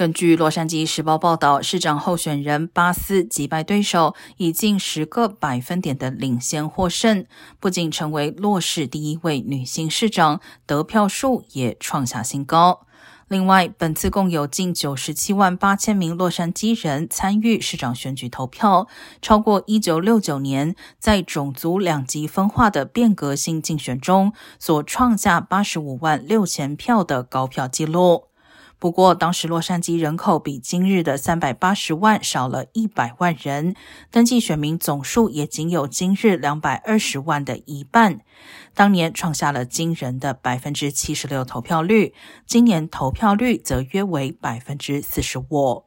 根据《洛杉矶时报》报道，市长候选人巴斯击败对手，以近十个百分点的领先获胜，不仅成为洛市第一位女性市长，得票数也创下新高。另外，本次共有近九十七万八千名洛杉矶人参与市长选举投票，超过一九六九年在种族两极分化的变革性竞选中所创下八十五万六千票的高票纪录。不过，当时洛杉矶人口比今日的三百八十万少了一百万人，登记选民总数也仅有今日两百二十万的一半。当年创下了惊人的百分之七十六投票率，今年投票率则约为百分之四十五。